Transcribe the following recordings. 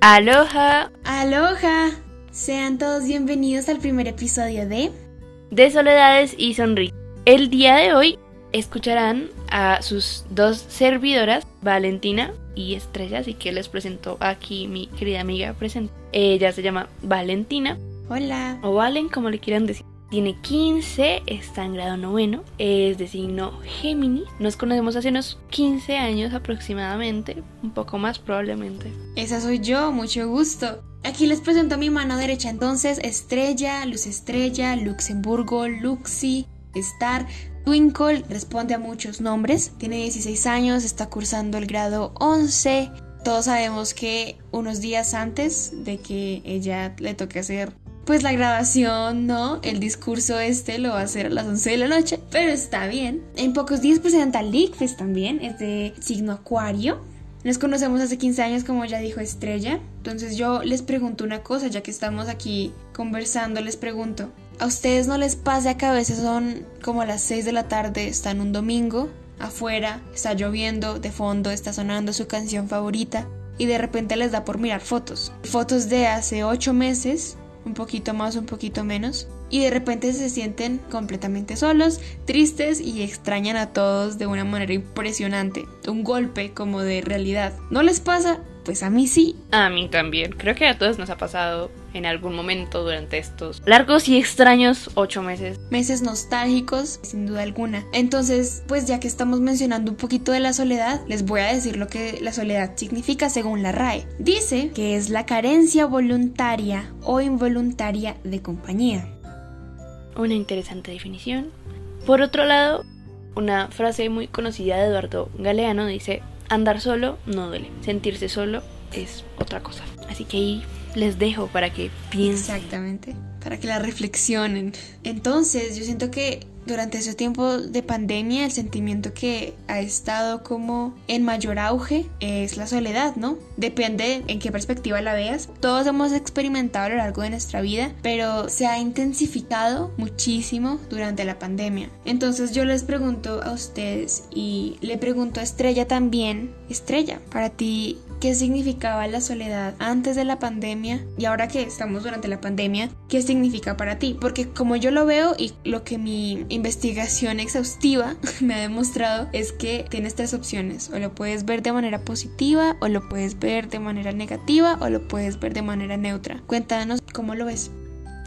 Aloha. Aloha. Sean todos bienvenidos al primer episodio de De Soledades y Sonrisas. El día de hoy escucharán a sus dos servidoras, Valentina y Estrella, así que les presento aquí mi querida amiga presente. Ella se llama Valentina, Hola. o Valen, como le quieran decir. Tiene 15, está en grado noveno, es de signo Géminis. Nos conocemos hace unos 15 años aproximadamente, un poco más probablemente. Esa soy yo, mucho gusto. Aquí les presento a mi mano derecha entonces Estrella, Luz Estrella, Luxemburgo, Luxi, Star, Twinkle, responde a muchos nombres. Tiene 16 años, está cursando el grado 11. Todos sabemos que unos días antes de que ella le toque hacer pues la grabación, ¿no? El discurso este lo va a hacer a las 11 de la noche, pero está bien. En pocos días presenta Lickfest también, es de signo Acuario. Nos conocemos hace 15 años, como ya dijo Estrella. Entonces yo les pregunto una cosa, ya que estamos aquí conversando, les pregunto, ¿a ustedes no les pasa que a veces son como las 6 de la tarde, están un domingo, afuera, está lloviendo, de fondo está sonando su canción favorita y de repente les da por mirar fotos? Fotos de hace 8 meses, un poquito más, un poquito menos, y de repente se sienten completamente solos, tristes y extrañan a todos de una manera impresionante, un golpe como de realidad. ¿No les pasa? Pues a mí sí. A mí también. Creo que a todos nos ha pasado en algún momento durante estos largos y extraños ocho meses. Meses nostálgicos, sin duda alguna. Entonces, pues ya que estamos mencionando un poquito de la soledad, les voy a decir lo que la soledad significa según la RAE. Dice que es la carencia voluntaria o involuntaria de compañía. Una interesante definición. Por otro lado, una frase muy conocida de Eduardo Galeano dice, andar solo no duele, sentirse solo es otra cosa. Así que ahí les dejo para que piensen. Exactamente, para que la reflexionen. Entonces, yo siento que durante ese tiempo de pandemia el sentimiento que ha estado como en mayor auge es la soledad, ¿no? Depende en qué perspectiva la veas. Todos hemos experimentado a lo largo de nuestra vida, pero se ha intensificado muchísimo durante la pandemia. Entonces yo les pregunto a ustedes y le pregunto a Estrella también, Estrella, para ti, qué significaba la soledad antes de la pandemia y ahora que estamos durante la pandemia, qué significa para ti. Porque como yo lo veo y lo que mi investigación exhaustiva me ha demostrado es que tienes tres opciones. O lo puedes ver de manera positiva, o lo puedes ver de manera negativa, o lo puedes ver de manera neutra. Cuéntanos cómo lo ves.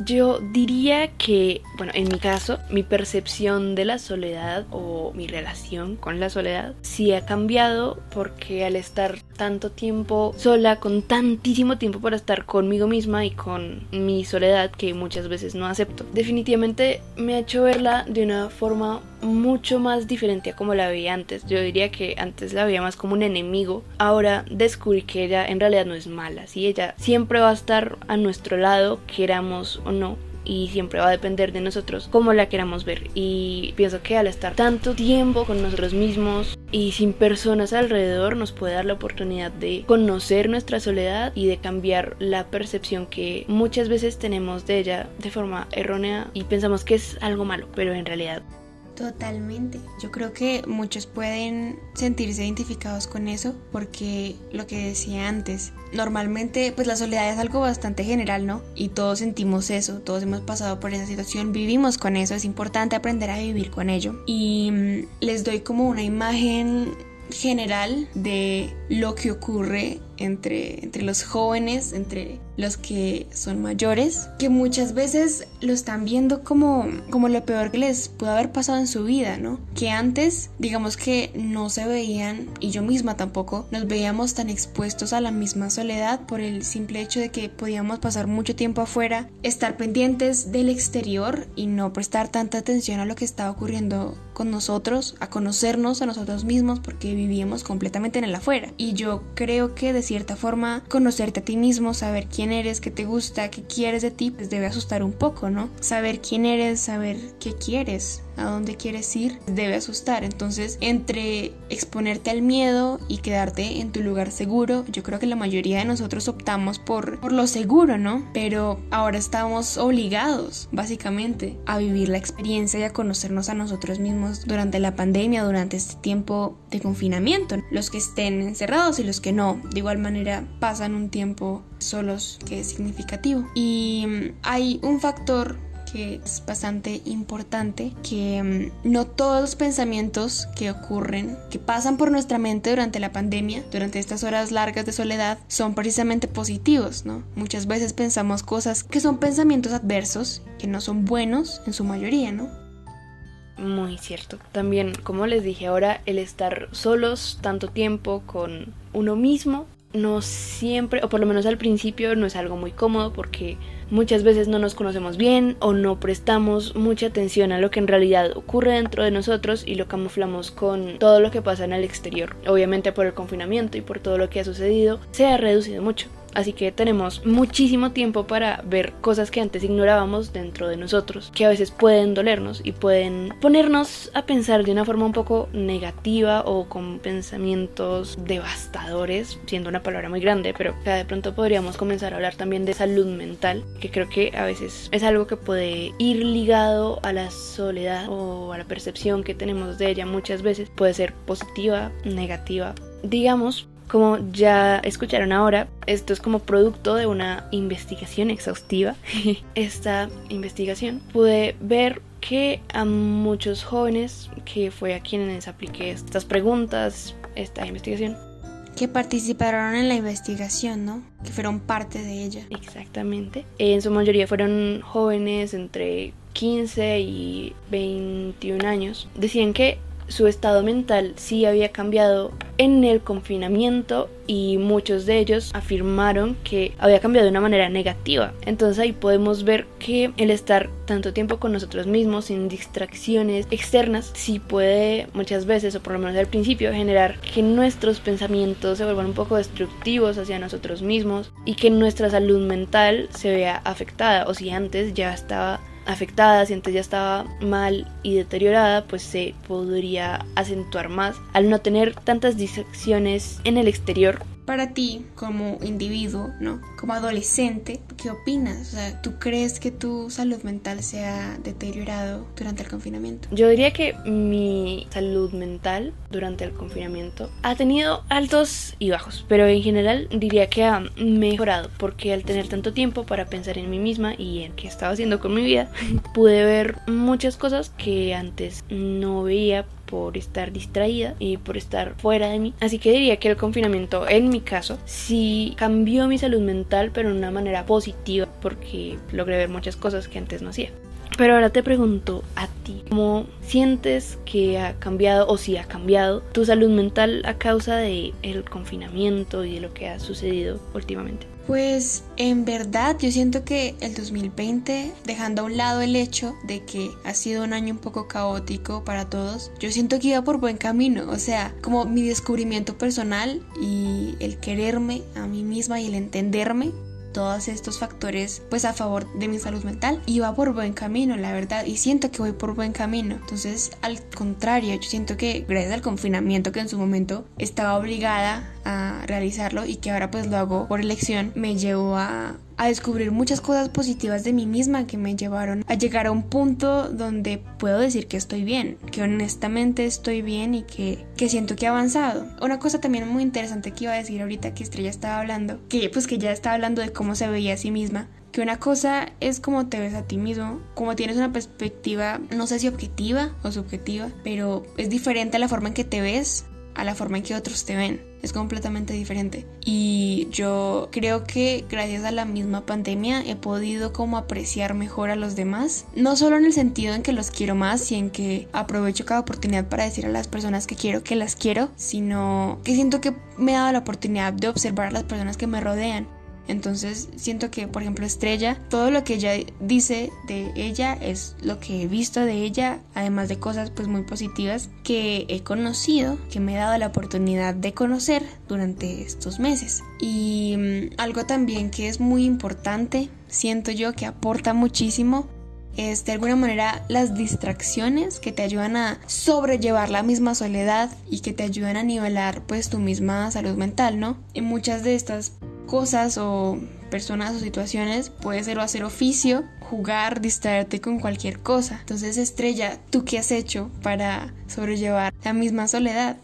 Yo diría que, bueno, en mi caso, mi percepción de la soledad o mi relación con la soledad sí ha cambiado porque al estar tanto tiempo sola, con tantísimo tiempo para estar conmigo misma y con mi soledad que muchas veces no acepto, definitivamente me ha hecho verla de una forma mucho más diferente a como la veía antes. Yo diría que antes la veía más como un enemigo. Ahora descubrí que ella en realidad no es mala. Si ella siempre va a estar a nuestro lado, queramos o no. Y siempre va a depender de nosotros cómo la queramos ver. Y pienso que al estar tanto tiempo con nosotros mismos y sin personas alrededor nos puede dar la oportunidad de conocer nuestra soledad y de cambiar la percepción que muchas veces tenemos de ella de forma errónea y pensamos que es algo malo, pero en realidad Totalmente. Yo creo que muchos pueden sentirse identificados con eso porque lo que decía antes, normalmente pues la soledad es algo bastante general, ¿no? Y todos sentimos eso, todos hemos pasado por esa situación, vivimos con eso, es importante aprender a vivir con ello. Y mmm, les doy como una imagen general de lo que ocurre entre, entre los jóvenes, entre los que son mayores, que muchas veces lo están viendo como, como lo peor que les pudo haber pasado en su vida, ¿no? Que antes, digamos que no se veían, y yo misma tampoco, nos veíamos tan expuestos a la misma soledad por el simple hecho de que podíamos pasar mucho tiempo afuera, estar pendientes del exterior y no prestar tanta atención a lo que estaba ocurriendo con nosotros, a conocernos a nosotros mismos porque vivíamos completamente en el afuera. Y yo creo que de cierta forma conocerte a ti mismo, saber quién eres, qué te gusta, qué quieres de ti, pues debe asustar un poco, ¿no? Saber quién eres, saber qué quieres. A dónde quieres ir, debe asustar. Entonces, entre exponerte al miedo y quedarte en tu lugar seguro, yo creo que la mayoría de nosotros optamos por, por lo seguro, ¿no? Pero ahora estamos obligados, básicamente, a vivir la experiencia y a conocernos a nosotros mismos durante la pandemia, durante este tiempo de confinamiento. Los que estén encerrados y los que no, de igual manera, pasan un tiempo solos que es significativo. Y hay un factor que es bastante importante, que mm, no todos los pensamientos que ocurren, que pasan por nuestra mente durante la pandemia, durante estas horas largas de soledad, son precisamente positivos, ¿no? Muchas veces pensamos cosas que son pensamientos adversos, que no son buenos en su mayoría, ¿no? Muy cierto. También, como les dije ahora, el estar solos tanto tiempo con uno mismo no siempre, o por lo menos al principio, no es algo muy cómodo porque muchas veces no nos conocemos bien o no prestamos mucha atención a lo que en realidad ocurre dentro de nosotros y lo camuflamos con todo lo que pasa en el exterior. Obviamente por el confinamiento y por todo lo que ha sucedido, se ha reducido mucho. Así que tenemos muchísimo tiempo para ver cosas que antes ignorábamos dentro de nosotros, que a veces pueden dolernos y pueden ponernos a pensar de una forma un poco negativa o con pensamientos devastadores, siendo una palabra muy grande, pero de pronto podríamos comenzar a hablar también de salud mental, que creo que a veces es algo que puede ir ligado a la soledad o a la percepción que tenemos de ella muchas veces. Puede ser positiva, negativa. Digamos como ya escucharon ahora, esto es como producto de una investigación exhaustiva. Esta investigación pude ver que a muchos jóvenes, que fue a quienes apliqué estas preguntas, esta investigación, que participaron en la investigación, ¿no? Que fueron parte de ella. Exactamente. En su mayoría fueron jóvenes entre 15 y 21 años. Decían que su estado mental sí había cambiado en el confinamiento y muchos de ellos afirmaron que había cambiado de una manera negativa. Entonces ahí podemos ver que el estar tanto tiempo con nosotros mismos sin distracciones externas sí puede muchas veces o por lo menos al principio generar que nuestros pensamientos se vuelvan un poco destructivos hacia nosotros mismos y que nuestra salud mental se vea afectada o si antes ya estaba afectada, si antes ya estaba mal y deteriorada, pues se podría acentuar más. Al no tener tantas distracciones en el exterior para ti como individuo, ¿no? Como adolescente, ¿qué opinas? O sea, ¿tú crees que tu salud mental se ha deteriorado durante el confinamiento? Yo diría que mi salud mental durante el confinamiento ha tenido altos y bajos, pero en general diría que ha mejorado porque al tener tanto tiempo para pensar en mí misma y en qué estaba haciendo con mi vida, pude ver muchas cosas que antes no veía por estar distraída y por estar fuera de mí. Así que diría que el confinamiento, en mi caso, sí cambió mi salud mental, pero de una manera positiva, porque logré ver muchas cosas que antes no hacía. Pero ahora te pregunto a ti, ¿cómo sientes que ha cambiado o si ha cambiado tu salud mental a causa de el confinamiento y de lo que ha sucedido últimamente? Pues en verdad yo siento que el 2020, dejando a un lado el hecho de que ha sido un año un poco caótico para todos, yo siento que iba por buen camino, o sea, como mi descubrimiento personal y el quererme a mí misma y el entenderme todos estos factores pues a favor de mi salud mental y va por buen camino la verdad y siento que voy por buen camino. Entonces al contrario yo siento que gracias al confinamiento que en su momento estaba obligada a realizarlo y que ahora pues lo hago por elección me llevó a a descubrir muchas cosas positivas de mí misma que me llevaron a llegar a un punto donde puedo decir que estoy bien, que honestamente estoy bien y que, que siento que he avanzado. Una cosa también muy interesante que iba a decir ahorita que Estrella estaba hablando, que pues que ya estaba hablando de cómo se veía a sí misma, que una cosa es como te ves a ti mismo, como tienes una perspectiva, no sé si objetiva o subjetiva, pero es diferente a la forma en que te ves a la forma en que otros te ven. Es completamente diferente. Y yo creo que gracias a la misma pandemia he podido como apreciar mejor a los demás. No solo en el sentido en que los quiero más y en que aprovecho cada oportunidad para decir a las personas que quiero que las quiero, sino que siento que me he dado la oportunidad de observar a las personas que me rodean entonces siento que, por ejemplo, Estrella, todo lo que ella dice de ella es lo que he visto de ella, además de cosas pues muy positivas que he conocido, que me he dado la oportunidad de conocer durante estos meses. Y mm, algo también que es muy importante, siento yo que aporta muchísimo, es de alguna manera las distracciones que te ayudan a sobrellevar la misma soledad y que te ayudan a nivelar pues tu misma salud mental, ¿no? Y muchas de estas cosas o personas o situaciones puede ser o hacer oficio, jugar, distraerte con cualquier cosa. Entonces, Estrella, ¿tú qué has hecho para sobrellevar la misma soledad?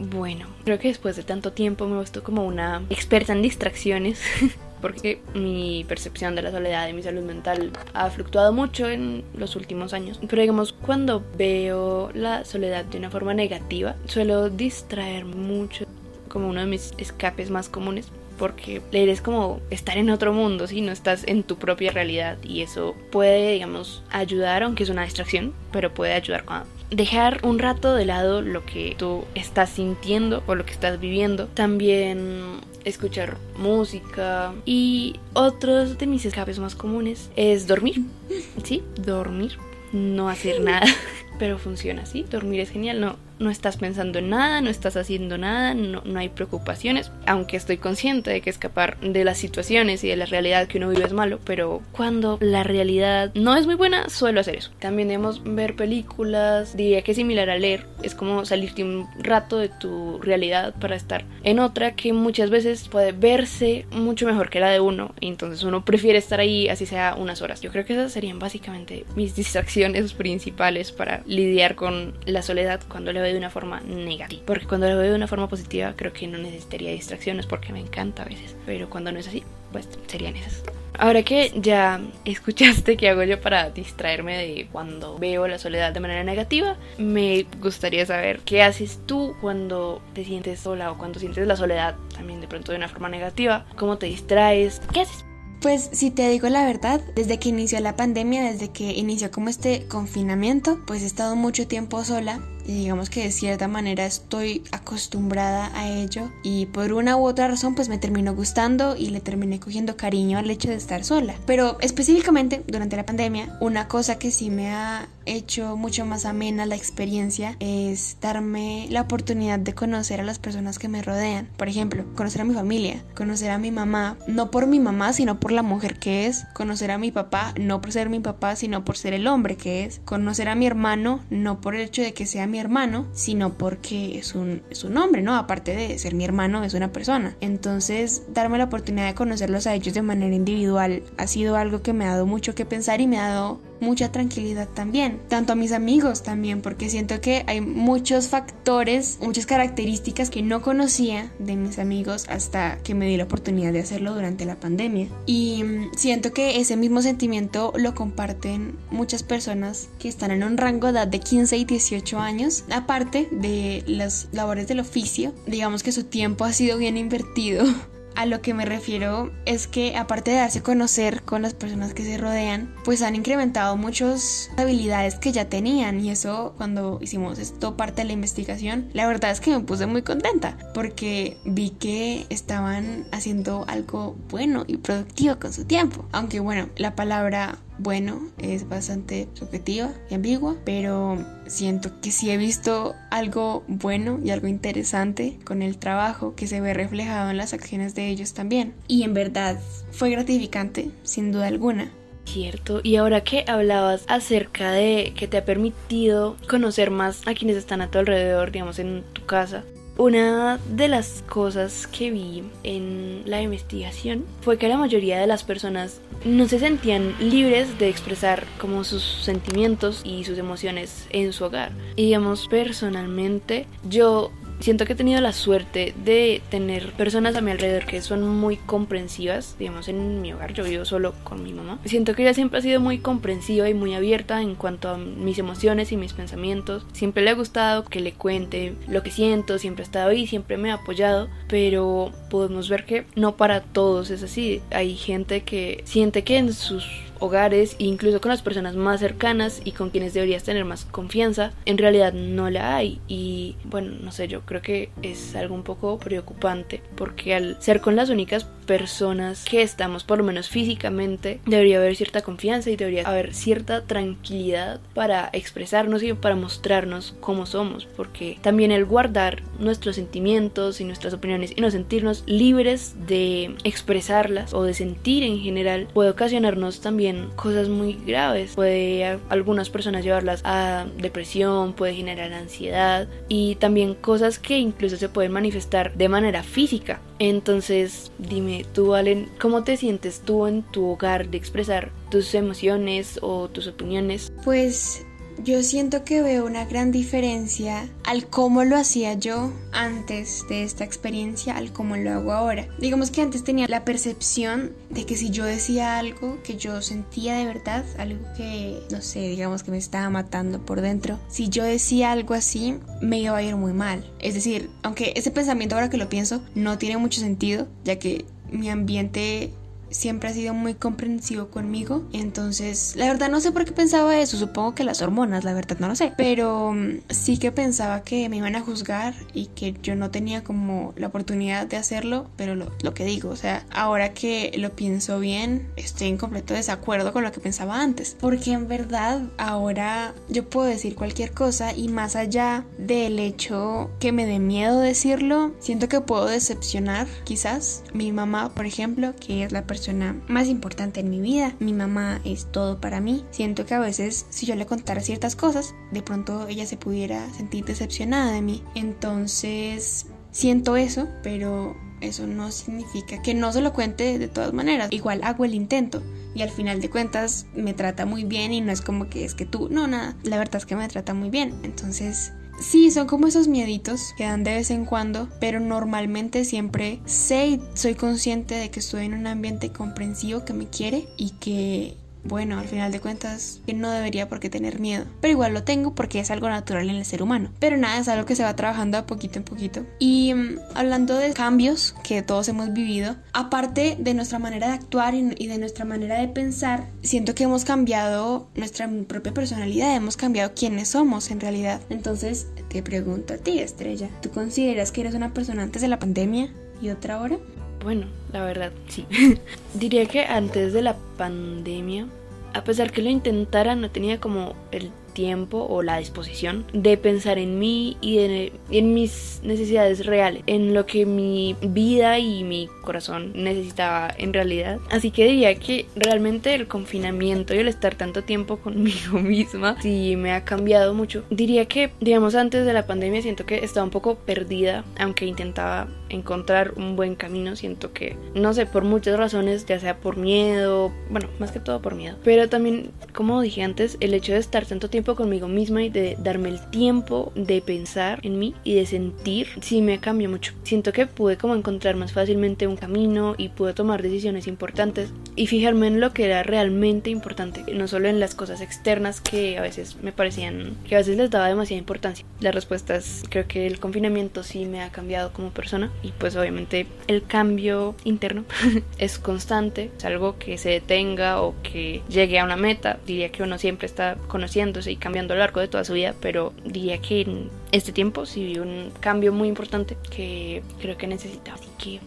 Bueno, creo que después de tanto tiempo me visto como una experta en distracciones. porque mi percepción de la soledad y mi salud mental ha fluctuado mucho en los últimos años. Pero digamos, cuando veo la soledad de una forma negativa, suelo distraer mucho como uno de mis escapes más comunes porque leer es como estar en otro mundo, si no estás en tu propia realidad y eso puede, digamos, ayudar, aunque es una distracción, pero puede ayudar a dejar un rato de lado lo que tú estás sintiendo o lo que estás viviendo. También escuchar música y otros de mis escapes más comunes es dormir. Sí, dormir, no hacer nada, pero funciona así. Dormir es genial, no no estás pensando en nada, no estás haciendo nada, no, no, hay preocupaciones, aunque estoy consciente de que escapar de las situaciones y de la realidad que uno vive es malo, pero cuando la realidad no es muy buena, suelo hacer eso. También debemos ver películas, diría que es similar a leer, es como salirte un rato de tu realidad para estar en otra que muchas veces puede verse mucho mejor que la de uno, y entonces uno prefiere estar ahí así sea unas horas. Yo creo que esas serían básicamente mis distracciones principales para lidiar con la soledad cuando le de una forma negativa. Porque cuando lo veo de una forma positiva, creo que no necesitaría distracciones porque me encanta a veces. Pero cuando no es así, pues serían esas. Ahora que ya escuchaste qué hago yo para distraerme de cuando veo la soledad de manera negativa, me gustaría saber qué haces tú cuando te sientes sola o cuando sientes la soledad también de pronto de una forma negativa, cómo te distraes, qué haces. Pues si te digo la verdad, desde que inició la pandemia, desde que inició como este confinamiento, pues he estado mucho tiempo sola digamos que de cierta manera estoy acostumbrada a ello y por una u otra razón pues me terminó gustando y le terminé cogiendo cariño al hecho de estar sola. Pero específicamente durante la pandemia, una cosa que sí me ha hecho mucho más amena la experiencia es darme la oportunidad de conocer a las personas que me rodean. Por ejemplo, conocer a mi familia, conocer a mi mamá, no por mi mamá, sino por la mujer que es, conocer a mi papá, no por ser mi papá, sino por ser el hombre que es, conocer a mi hermano, no por el hecho de que sea mi hermano, sino porque es un, es hombre, ¿no? Aparte de ser mi hermano, es una persona. Entonces, darme la oportunidad de conocerlos a ellos de manera individual ha sido algo que me ha dado mucho que pensar y me ha dado mucha tranquilidad también, tanto a mis amigos también, porque siento que hay muchos factores, muchas características que no conocía de mis amigos hasta que me di la oportunidad de hacerlo durante la pandemia. Y mm, siento que ese mismo sentimiento lo comparten muchas personas que están en un rango de edad de 15 y 18 años, aparte de las labores del oficio, digamos que su tiempo ha sido bien invertido a lo que me refiero es que aparte de darse a conocer con las personas que se rodean, pues han incrementado muchas habilidades que ya tenían y eso cuando hicimos esto parte de la investigación, la verdad es que me puse muy contenta porque vi que estaban haciendo algo bueno y productivo con su tiempo. Aunque bueno, la palabra bueno, es bastante subjetiva y ambigua, pero siento que sí he visto algo bueno y algo interesante con el trabajo que se ve reflejado en las acciones de ellos también. Y en verdad fue gratificante, sin duda alguna. Cierto, y ahora que hablabas acerca de que te ha permitido conocer más a quienes están a tu alrededor, digamos, en tu casa, una de las cosas que vi en la investigación fue que la mayoría de las personas no se sentían libres de expresar como sus sentimientos y sus emociones en su hogar. Y digamos, personalmente, yo siento que he tenido la suerte de tener personas a mi alrededor que son muy comprensivas. Digamos, en mi hogar yo vivo solo con mi mamá. Siento que ella siempre ha sido muy comprensiva y muy abierta en cuanto a mis emociones y mis pensamientos. Siempre le ha gustado que le cuente lo que siento, siempre ha estado ahí, siempre me ha apoyado. Pero podemos ver que no para todos es así. Hay gente que siente que en sus hogares, incluso con las personas más cercanas y con quienes deberías tener más confianza, en realidad no la hay. Y bueno, no sé, yo creo que es algo un poco preocupante porque al ser con las únicas personas que estamos, por lo menos físicamente, debería haber cierta confianza y debería haber cierta tranquilidad para expresarnos y para mostrarnos cómo somos, porque también el guardar nuestros sentimientos y nuestras opiniones y no sentirnos libres de expresarlas o de sentir en general puede ocasionarnos también cosas muy graves. Puede algunas personas llevarlas a depresión, puede generar ansiedad y también cosas que incluso se pueden manifestar de manera física. Entonces, dime tú, Valen, ¿cómo te sientes tú en tu hogar de expresar tus emociones o tus opiniones? Pues yo siento que veo una gran diferencia al cómo lo hacía yo antes de esta experiencia al cómo lo hago ahora. Digamos que antes tenía la percepción de que si yo decía algo que yo sentía de verdad, algo que, no sé, digamos que me estaba matando por dentro, si yo decía algo así, me iba a ir muy mal. Es decir, aunque ese pensamiento ahora que lo pienso no tiene mucho sentido, ya que mi ambiente siempre ha sido muy comprensivo conmigo. Entonces, la verdad no sé por qué pensaba eso, supongo que las hormonas, la verdad no lo sé. Pero mm, sí que pensaba que me iban a juzgar y que yo no tenía como la oportunidad de hacerlo, pero lo, que digo, o sea, ahora que lo pienso bien, estoy en completo desacuerdo con lo que pensaba antes. Porque en verdad ahora yo puedo decir cualquier cosa y más allá del hecho que me dé miedo decirlo, siento que puedo decepcionar quizás mi mamá, por ejemplo, que es la persona más importante en mi vida. Mi mamá es todo para mí. Siento que a veces si yo le contara ciertas cosas, de pronto ella se pudiera sentir decepcionada de mí. Entonces, siento eso, pero eso no significa que no se lo cuente de todas maneras. Igual hago el intento y al final de cuentas me trata muy bien y no es como que es que tú, no, nada, la verdad es que me trata muy bien. Entonces Sí, son como esos mieditos que dan de vez en cuando, pero normalmente siempre sé y soy consciente de que estoy en un ambiente comprensivo que me quiere y que bueno, al final de cuentas, no debería por qué tener miedo. Pero igual lo tengo porque es algo natural en el ser humano. Pero nada, es algo que se va trabajando a poquito en poquito. Y mm, hablando de cambios que todos hemos vivido, aparte de nuestra manera de actuar y de nuestra manera de pensar, siento que hemos cambiado nuestra propia personalidad, hemos cambiado quiénes somos en realidad. Entonces, te pregunto a ti, Estrella, ¿tú consideras que eres una persona antes de la pandemia y otra ahora? Bueno, la verdad, sí. Diría que antes de la pandemia, a pesar que lo intentara, no tenía como el tiempo o la disposición de pensar en mí y en, mis necesidades reales, en lo que mi vida y mi corazón necesitaba en realidad. Así que diría que realmente el confinamiento y el estar tanto tiempo conmigo misma sí me ha cambiado mucho. Diría que, digamos, antes de la pandemia siento que estaba un poco perdida, aunque intentaba encontrar un buen camino. Siento que, no sé, por muchas razones, ya sea por miedo, bueno, más que todo por miedo, pero también, como dije antes, el hecho de estar tanto tiempo conmigo misma y de darme el tiempo de pensar en mí y de sentir, sí me cambió mucho. Siento que pude como encontrar más fácilmente un camino y pude tomar decisiones importantes y fijarme en lo que era realmente importante, no solo en las cosas externas que a veces me parecían, que a veces les daba demasiada importancia. Las respuestas, creo que el confinamiento sí me ha cambiado como persona y pues obviamente el cambio interno es constante, es algo que se detenga o que llegue a una meta. Diría que uno siempre está conociéndose y cambiando a lo largo de toda su vida, pero diría que en este tiempo sí vi un cambio muy importante que creo que necesitaba. Así que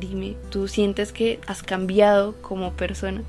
dime, ¿tú sientes que has cambiado como persona?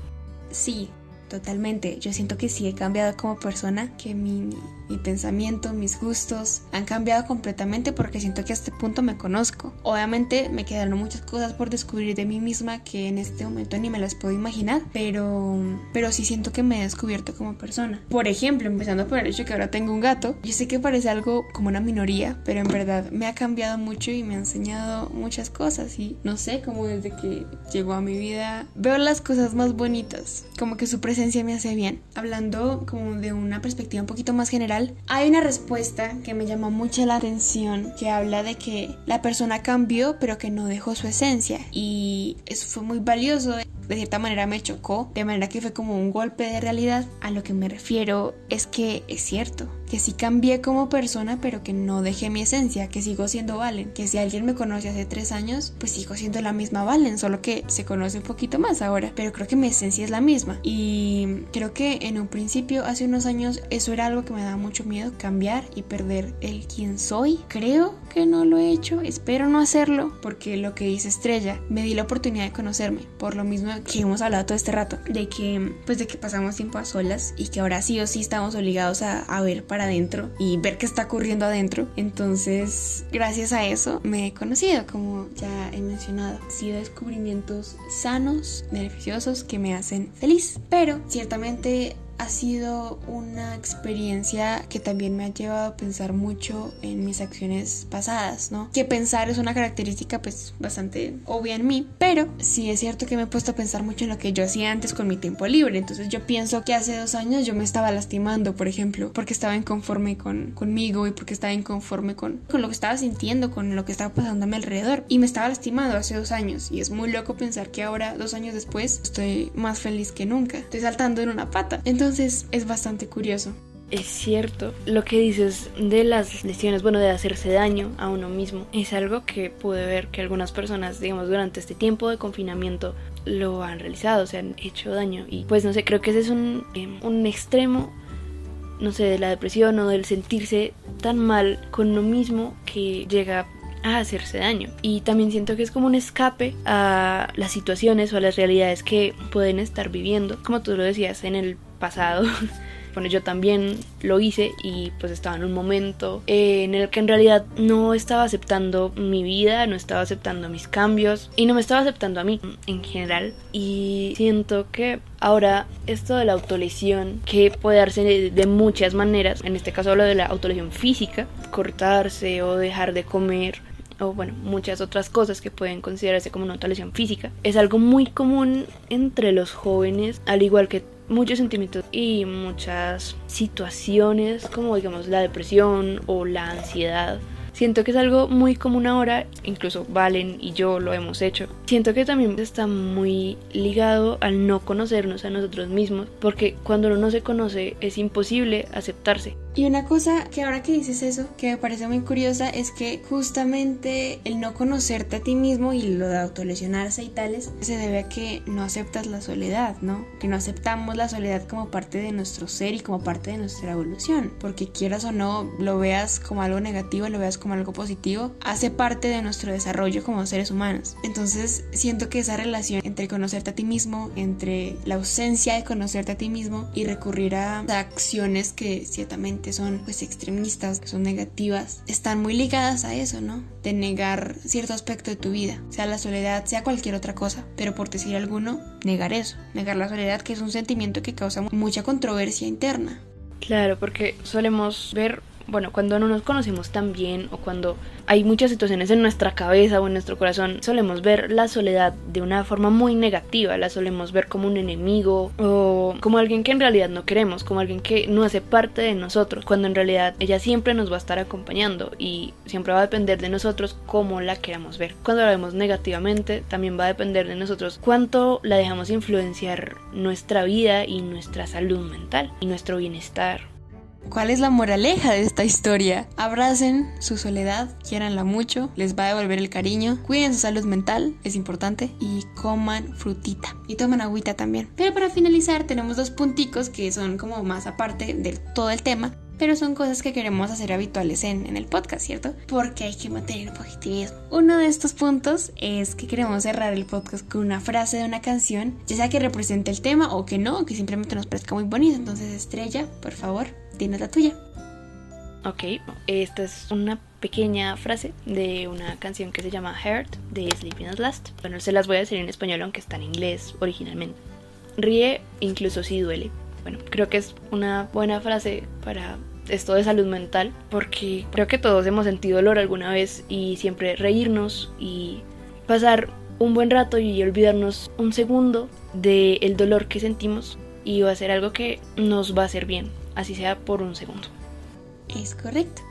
Sí, totalmente. Yo siento que sí he cambiado como persona, que mi mi pensamiento, mis gustos han cambiado completamente porque siento que a este punto me conozco. Obviamente me quedaron muchas cosas por descubrir de mí misma que en este momento ni me las puedo imaginar, pero, pero sí siento que me he descubierto como persona. Por ejemplo, empezando por el hecho que ahora tengo un gato, yo sé que parece algo como una minoría, pero en verdad me ha cambiado mucho y me ha enseñado muchas cosas y no sé, como desde que llegó a mi vida veo las cosas más bonitas, como que su presencia me hace bien. Hablando como de una perspectiva un poquito más general, hay una respuesta que me llamó mucho la atención que habla de que la persona cambió pero que no dejó su esencia. Y eso fue muy valioso. De cierta manera me chocó, de manera que fue como un golpe de realidad. A lo que me refiero es que es cierto, que sí cambié como persona, pero que no dejé mi esencia, que sigo siendo Valen, que si alguien me conoce hace tres años, pues sigo siendo la misma Valen, solo que se conoce un poquito más ahora, pero creo que mi esencia es la misma. Y creo que en un principio, hace unos años, eso era algo que me daba mucho miedo, cambiar y perder el quién soy. Creo que no lo he hecho, espero no hacerlo, porque lo que dice Estrella, me di la oportunidad de conocerme, por lo mismo que hemos hablado todo este rato, de que, pues de que pasamos tiempo a solas y que ahora sí o sí estamos obligados a, a ver adentro y ver qué está ocurriendo adentro. Entonces, gracias a eso me he conocido, como ya he mencionado. Han sido descubrimientos sanos, beneficiosos, que me hacen feliz. Pero ciertamente ha sido una experiencia que también me ha llevado a pensar mucho en mis acciones pasadas, ¿no? Que pensar es una característica pues bastante obvia en mí, pero sí es cierto que me he puesto a pensar mucho en lo que yo hacía antes con mi tiempo libre, entonces yo pienso que hace dos años yo me estaba lastimando, por ejemplo, porque estaba inconforme con, conmigo y porque estaba inconforme con, con lo que estaba sintiendo, con lo que estaba pasando a mi alrededor y me estaba lastimando hace dos años y es muy loco pensar que ahora, dos años después, estoy más feliz que nunca, estoy saltando en una pata. Entonces, entonces es bastante curioso. Es cierto, lo que dices de las lesiones, bueno, de hacerse daño a uno mismo, es algo que pude ver que algunas personas, digamos, durante este tiempo de confinamiento lo han realizado, se han hecho daño. Y pues no sé, creo que ese es un, em, un extremo, no sé, de la depresión o del sentirse tan mal con uno mismo que llega a hacerse daño. Y también siento que es como un escape a las situaciones o a las realidades que pueden estar viviendo, como tú lo decías en el pasado. Bueno, yo también lo hice y pues estaba en un momento eh, en el que en realidad no estaba aceptando mi vida, no estaba aceptando mis cambios y no me estaba aceptando a mí en general. Y siento que ahora esto de la autolesión, que puede darse de, de muchas maneras, en este caso hablo de la autolesión física, cortarse o dejar de comer o bueno, muchas otras cosas que pueden considerarse como una autolesión física, es algo muy común entre los jóvenes, al igual que muchos sentimientos y muchas situaciones como digamos la depresión o la ansiedad. Siento que es algo muy común ahora, incluso Valen y yo lo hemos hecho. Siento que también está muy ligado al no conocernos a nosotros mismos, porque cuando uno no se conoce es imposible aceptarse. Y una cosa que ahora que dices eso, que me parece muy curiosa, es que justamente el no conocerte a ti mismo y lo de autolesionarse y tales, se debe a que no aceptas la soledad, ¿no? Que no aceptamos la soledad como parte de nuestro ser y como parte de nuestra evolución. Porque quieras o no, lo veas como algo negativo, lo veas como algo positivo, hace parte de nuestro desarrollo como seres humanos. Entonces siento que esa relación entre conocerte a ti mismo, entre la ausencia de conocerte a ti mismo y recurrir a acciones que ciertamente son pues extremistas, que son negativas, están muy ligadas a eso, ¿no? De negar cierto aspecto de tu vida, sea la soledad, sea cualquier otra cosa, pero por decir alguno, negar eso, negar la soledad que es un sentimiento que causa mucha controversia interna. Claro, porque solemos ver bueno, cuando no nos conocemos tan bien o cuando hay muchas situaciones en nuestra cabeza o en nuestro corazón, solemos ver la soledad de una forma muy negativa, la solemos ver como un enemigo o como alguien que en realidad no queremos, como alguien que no hace parte de nosotros, cuando en realidad ella siempre nos va a estar acompañando y siempre va a depender de nosotros cómo la queramos ver. Cuando la vemos negativamente, también va a depender de nosotros cuánto la dejamos influenciar nuestra vida y nuestra salud mental y nuestro bienestar. ¿Cuál es la moraleja de esta historia? Abracen su soledad, quiéranla mucho, les va a devolver el cariño, cuiden su salud mental, es importante, y coman frutita. Y tomen agüita también. Pero para finalizar tenemos dos punticos que son como más aparte de todo el tema, pero son cosas que queremos hacer habituales en, el podcast, ¿cierto? Porque hay que mantener el positivismo. Uno de estos puntos es que queremos cerrar el podcast con una frase de una canción, ya sea que represente el tema o que no, que simplemente nos parezca muy bonito. Entonces, Estrella, por favor, tienes la tuya. Ok, esta es una pequeña frase de una canción que se llama Heart de Sleeping at Last. Bueno, se las voy a decir en español aunque está en inglés originalmente. Ríe incluso si duele. Bueno, creo que es una buena frase para esto de salud mental porque creo que todos hemos sentido dolor alguna vez y siempre reírnos y pasar un buen rato y olvidarnos un segundo del dolor que sentimos y va a ser algo que nos va a hacer bien así sea por un segundo. Es correcto.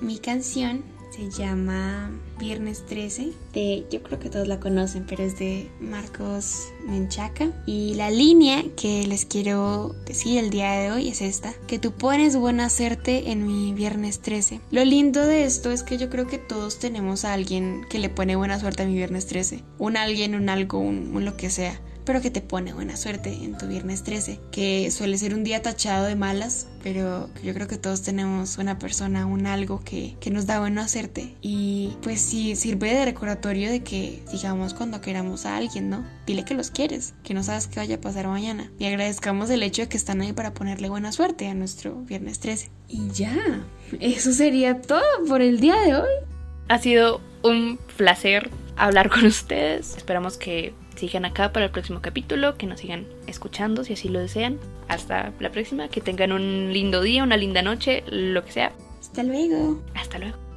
Mi canción Se llama Viernes 13. De, yo creo que todos la conocen, pero es de Marcos Menchaca. Y la línea que les quiero decir el día de hoy es esta. Que tú pones buena suerte en mi Viernes 13. Lo lindo de esto es que yo creo que todos tenemos a alguien que le pone buena suerte a mi Viernes 13. Un alguien, un algo, un lo que sea pero que te pone buena suerte en tu viernes 13, que suele ser un día tachado de malas, pero yo creo que todos tenemos una persona, un algo que, que nos da buena suerte y pues sí sirve de recordatorio de que digamos cuando queramos a alguien, ¿no? Dile que los quieres, que no sabes qué vaya a pasar mañana y agradezcamos el hecho de que están ahí para ponerle buena suerte a nuestro viernes 13. Y ya, eso sería todo por el día de hoy. Ha sido un placer hablar con ustedes. Esperamos que sigan acá para el próximo capítulo, que nos sigan escuchando si así lo desean. Hasta la próxima, que tengan un lindo día, una linda noche, lo que sea. Hasta luego. Hasta luego.